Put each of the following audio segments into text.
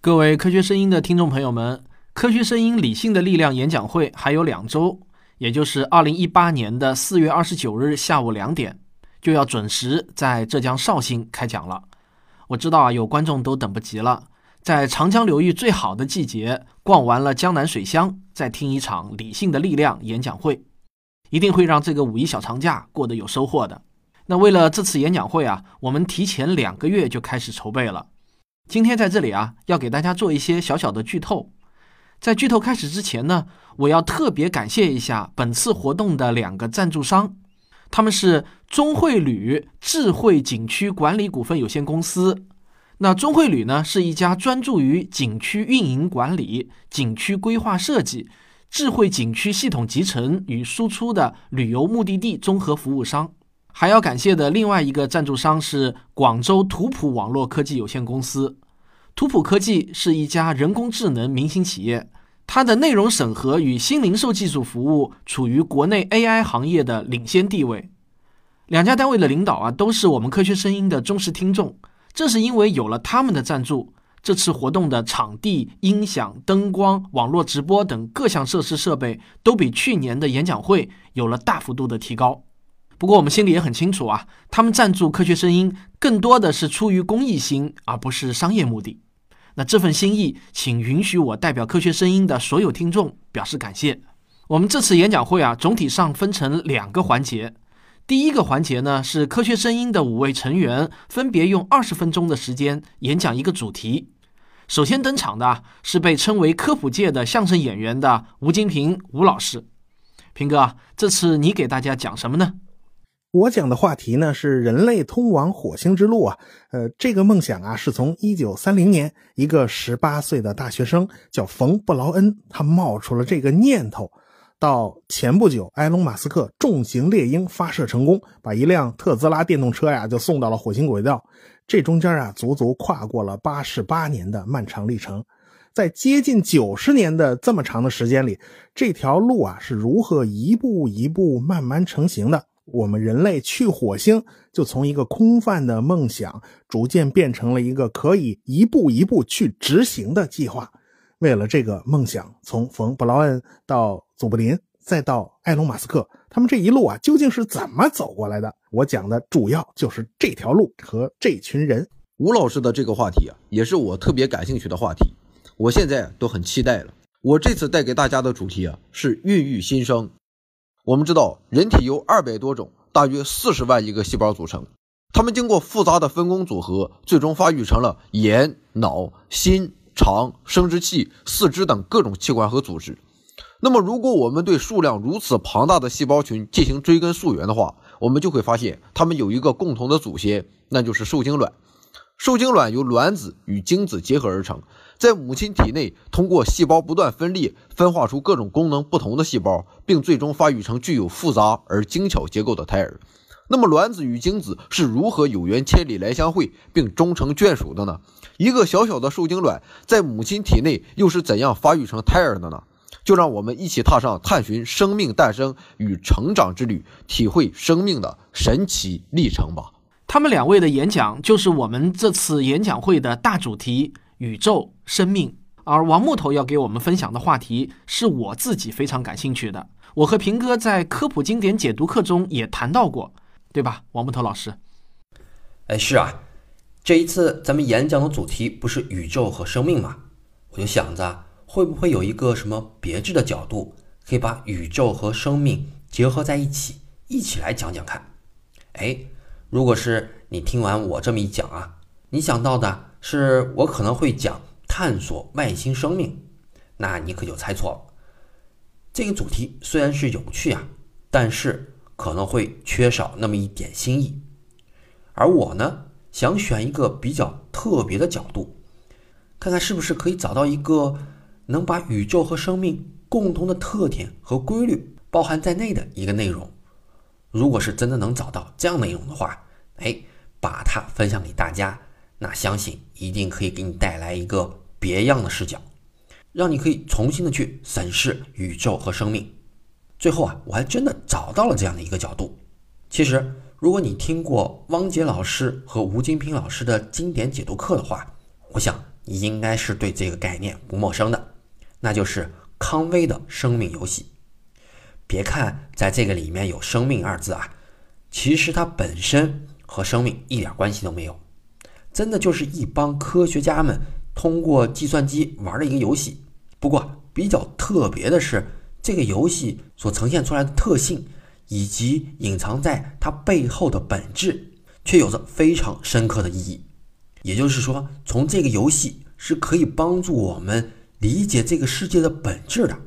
各位科学声音的听众朋友们，科学声音理性的力量演讲会还有两周，也就是二零一八年的四月二十九日下午两点，就要准时在浙江绍兴开讲了。我知道啊，有观众都等不及了，在长江流域最好的季节逛完了江南水乡，再听一场理性的力量演讲会，一定会让这个五一小长假过得有收获的。那为了这次演讲会啊，我们提前两个月就开始筹备了。今天在这里啊，要给大家做一些小小的剧透。在剧透开始之前呢，我要特别感谢一下本次活动的两个赞助商，他们是中汇旅智慧景区管理股份有限公司。那中汇旅呢，是一家专注于景区运营管理、景区规划设计、智慧景区系统集成与输出的旅游目的地综合服务商。还要感谢的另外一个赞助商是广州图谱网络科技有限公司。图谱科技是一家人工智能明星企业，它的内容审核与新零售技术服务处于国内 AI 行业的领先地位。两家单位的领导啊，都是我们科学声音的忠实听众。正是因为有了他们的赞助，这次活动的场地、音响、灯光、网络直播等各项设施设备都比去年的演讲会有了大幅度的提高。不过我们心里也很清楚啊，他们赞助科学声音更多的是出于公益心，而不是商业目的。那这份心意，请允许我代表科学声音的所有听众表示感谢。我们这次演讲会啊，总体上分成两个环节。第一个环节呢，是科学声音的五位成员分别用二十分钟的时间演讲一个主题。首先登场的是被称为科普界的相声演员的吴金平吴老师。平哥，这次你给大家讲什么呢？我讲的话题呢是人类通往火星之路啊，呃，这个梦想啊是从一九三零年一个十八岁的大学生叫冯布劳恩，他冒出了这个念头，到前不久埃隆马斯克重型猎鹰发射成功，把一辆特斯拉电动车呀就送到了火星轨道，这中间啊足足跨过了八十八年的漫长历程，在接近九十年的这么长的时间里，这条路啊是如何一步一步慢慢成型的？我们人类去火星，就从一个空泛的梦想，逐渐变成了一个可以一步一步去执行的计划。为了这个梦想，从冯·布劳恩到祖布林，再到埃隆·马斯克，他们这一路啊，究竟是怎么走过来的？我讲的主要就是这条路和这群人。吴老师的这个话题啊，也是我特别感兴趣的话题，我现在都很期待了。我这次带给大家的主题啊，是孕育新生。我们知道，人体由二百多种、大约四十万亿个细胞组成，它们经过复杂的分工组合，最终发育成了眼、脑、心、肠、生殖器、四肢等各种器官和组织。那么，如果我们对数量如此庞大的细胞群进行追根溯源的话，我们就会发现，它们有一个共同的祖先，那就是受精卵。受精卵由卵子与精子结合而成。在母亲体内，通过细胞不断分裂，分化出各种功能不同的细胞，并最终发育成具有复杂而精巧结构的胎儿。那么，卵子与精子是如何有缘千里来相会，并终成眷属的呢？一个小小的受精卵在母亲体内又是怎样发育成胎儿的呢？就让我们一起踏上探寻生命诞生与成长之旅，体会生命的神奇历程吧。他们两位的演讲就是我们这次演讲会的大主题。宇宙生命，而王木头要给我们分享的话题是我自己非常感兴趣的。我和平哥在科普经典解读课中也谈到过，对吧，王木头老师？哎，是啊，这一次咱们演讲的主题不是宇宙和生命吗？我就想着会不会有一个什么别致的角度，可以把宇宙和生命结合在一起，一起来讲讲看。哎，如果是你听完我这么一讲啊，你想到的？是我可能会讲探索外星生命，那你可就猜错了。这个主题虽然是有趣啊，但是可能会缺少那么一点新意。而我呢，想选一个比较特别的角度，看看是不是可以找到一个能把宇宙和生命共同的特点和规律包含在内的一个内容。如果是真的能找到这样内容的话，哎，把它分享给大家。那相信一定可以给你带来一个别样的视角，让你可以重新的去审视宇宙和生命。最后啊，我还真的找到了这样的一个角度。其实，如果你听过汪杰老师和吴金平老师的经典解读课的话，我想你应该是对这个概念不陌生的，那就是康威的生命游戏。别看在这个里面有“生命”二字啊，其实它本身和生命一点关系都没有，真的就是一帮科学家们通过计算机玩的一个游戏。不过比较特别的是，这个游戏所呈现出来的特性，以及隐藏在它背后的本质，却有着非常深刻的意义。也就是说，从这个游戏是可以帮助我们理解这个世界的本质的。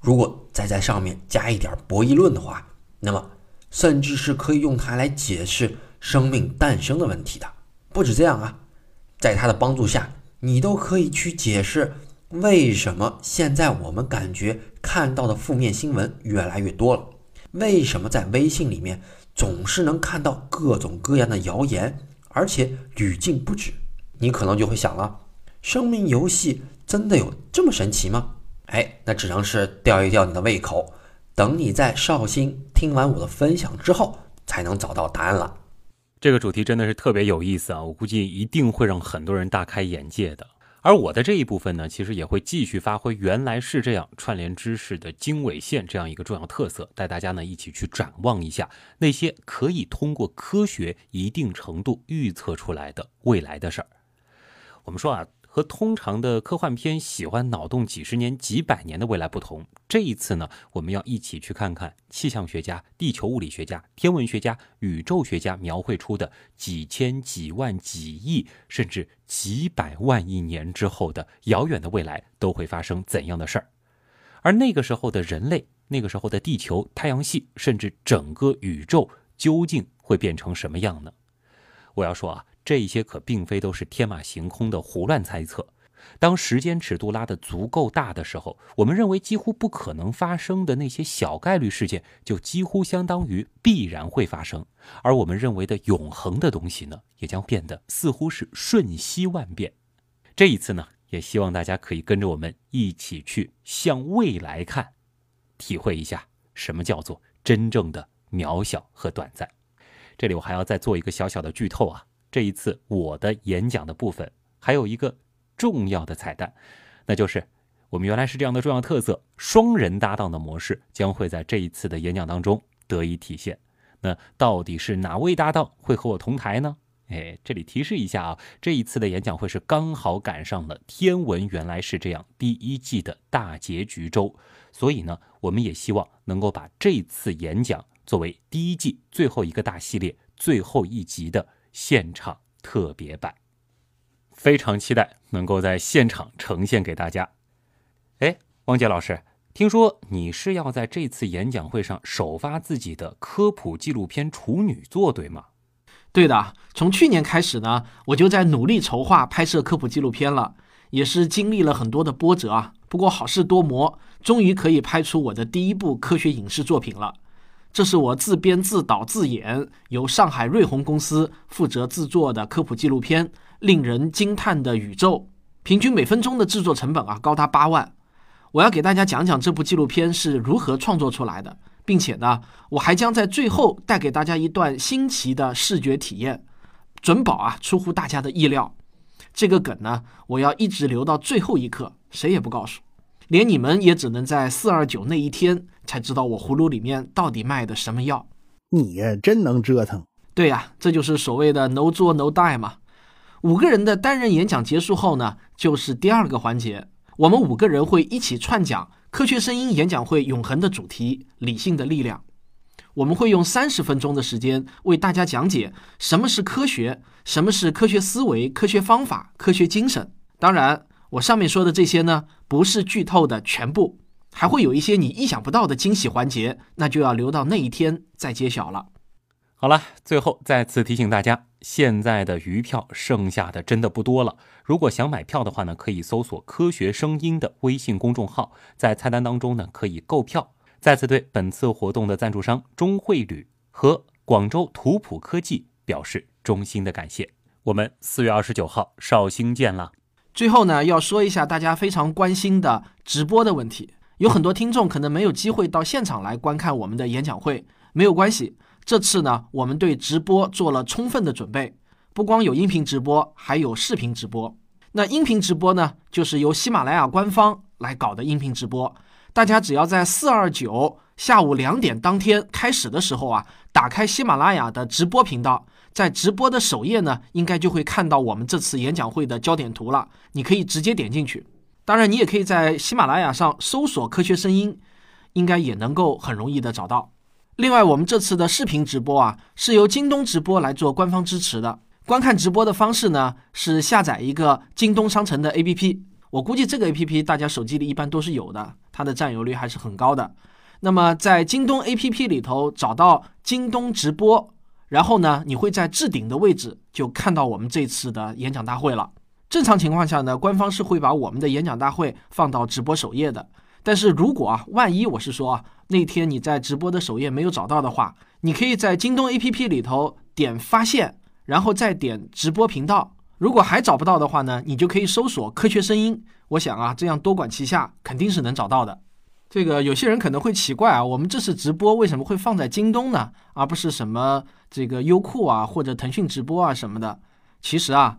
如果再在上面加一点博弈论的话，那么甚至是可以用它来解释生命诞生的问题的。不止这样啊，在他的帮助下，你都可以去解释。为什么现在我们感觉看到的负面新闻越来越多了？为什么在微信里面总是能看到各种各样的谣言，而且屡禁不止？你可能就会想了：生命游戏真的有这么神奇吗？哎，那只能是吊一吊你的胃口，等你在绍兴听完我的分享之后，才能找到答案了。这个主题真的是特别有意思啊！我估计一定会让很多人大开眼界的。而我的这一部分呢，其实也会继续发挥原来是这样串联知识的经纬线这样一个重要特色，带大家呢一起去展望一下那些可以通过科学一定程度预测出来的未来的事儿。我们说啊。和通常的科幻片喜欢脑洞几十年、几百年的未来不同，这一次呢，我们要一起去看看气象学家、地球物理学家、天文学家、宇宙学家描绘出的几千、几万、几亿，甚至几百万亿年之后的遥远的未来都会发生怎样的事儿，而那个时候的人类、那个时候的地球、太阳系，甚至整个宇宙究竟会变成什么样呢？我要说啊。这一些可并非都是天马行空的胡乱猜测。当时间尺度拉得足够大的时候，我们认为几乎不可能发生的那些小概率事件，就几乎相当于必然会发生。而我们认为的永恒的东西呢，也将变得似乎是瞬息万变。这一次呢，也希望大家可以跟着我们一起去向未来看，体会一下什么叫做真正的渺小和短暂。这里我还要再做一个小小的剧透啊。这一次我的演讲的部分还有一个重要的彩蛋，那就是我们原来是这样的重要特色——双人搭档的模式将会在这一次的演讲当中得以体现。那到底是哪位搭档会和我同台呢？哎，这里提示一下啊，这一次的演讲会是刚好赶上了《天文原来是这样》第一季的大结局周，所以呢，我们也希望能够把这次演讲作为第一季最后一个大系列最后一集的。现场特别版，非常期待能够在现场呈现给大家。哎，汪杰老师，听说你是要在这次演讲会上首发自己的科普纪录片处女作，对吗？对的，从去年开始呢，我就在努力筹划拍摄科普纪录片了，也是经历了很多的波折啊。不过好事多磨，终于可以拍出我的第一部科学影视作品了。这是我自编自导自演，由上海瑞虹公司负责制作的科普纪录片《令人惊叹的宇宙》，平均每分钟的制作成本啊高达八万。我要给大家讲讲这部纪录片是如何创作出来的，并且呢，我还将在最后带给大家一段新奇的视觉体验，准保啊出乎大家的意料。这个梗呢，我要一直留到最后一刻，谁也不告诉。连你们也只能在四二九那一天才知道我葫芦里面到底卖的什么药。你呀，真能折腾。对呀，这就是所谓的 “no 做 no die” 嘛。五个人的单人演讲结束后呢，就是第二个环节，我们五个人会一起串讲科学声音演讲会永恒的主题——理性的力量。我们会用三十分钟的时间为大家讲解什么是科学，什么是科学思维、科学方法、科学精神。当然。我上面说的这些呢，不是剧透的全部，还会有一些你意想不到的惊喜环节，那就要留到那一天再揭晓了。好了，最后再次提醒大家，现在的余票剩下的真的不多了。如果想买票的话呢，可以搜索“科学声音”的微信公众号，在菜单当中呢可以购票。再次对本次活动的赞助商中汇旅和广州图谱科技表示衷心的感谢。我们四月二十九号绍兴见啦。最后呢，要说一下大家非常关心的直播的问题。有很多听众可能没有机会到现场来观看我们的演讲会，没有关系。这次呢，我们对直播做了充分的准备，不光有音频直播，还有视频直播。那音频直播呢，就是由喜马拉雅官方来搞的音频直播。大家只要在四二九下午两点当天开始的时候啊，打开喜马拉雅的直播频道，在直播的首页呢，应该就会看到我们这次演讲会的焦点图了。你可以直接点进去。当然，你也可以在喜马拉雅上搜索“科学声音”，应该也能够很容易的找到。另外，我们这次的视频直播啊，是由京东直播来做官方支持的。观看直播的方式呢，是下载一个京东商城的 APP。我估计这个 APP 大家手机里一般都是有的，它的占有率还是很高的。那么在京东 APP 里头找到京东直播，然后呢，你会在置顶的位置就看到我们这次的演讲大会了。正常情况下呢，官方是会把我们的演讲大会放到直播首页的。但是如果啊，万一我是说啊，那天你在直播的首页没有找到的话，你可以在京东 APP 里头点发现，然后再点直播频道。如果还找不到的话呢，你就可以搜索“科学声音”。我想啊，这样多管齐下，肯定是能找到的。这个有些人可能会奇怪啊，我们这次直播为什么会放在京东呢，而不是什么这个优酷啊或者腾讯直播啊什么的？其实啊，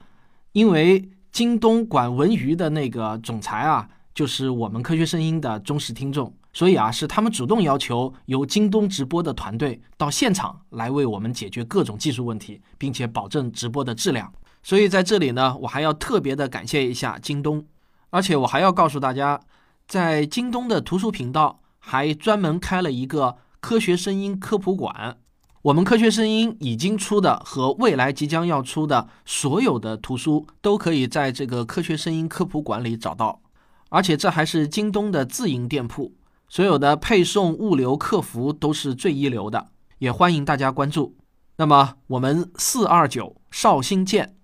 因为京东管文娱的那个总裁啊，就是我们科学声音的忠实听众，所以啊，是他们主动要求由京东直播的团队到现场来为我们解决各种技术问题，并且保证直播的质量。所以在这里呢，我还要特别的感谢一下京东，而且我还要告诉大家，在京东的图书频道还专门开了一个科学声音科普馆。我们科学声音已经出的和未来即将要出的所有的图书，都可以在这个科学声音科普馆里找到。而且这还是京东的自营店铺，所有的配送、物流、客服都是最一流的，也欢迎大家关注。那么我们四二九绍兴见。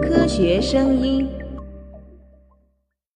科学声音。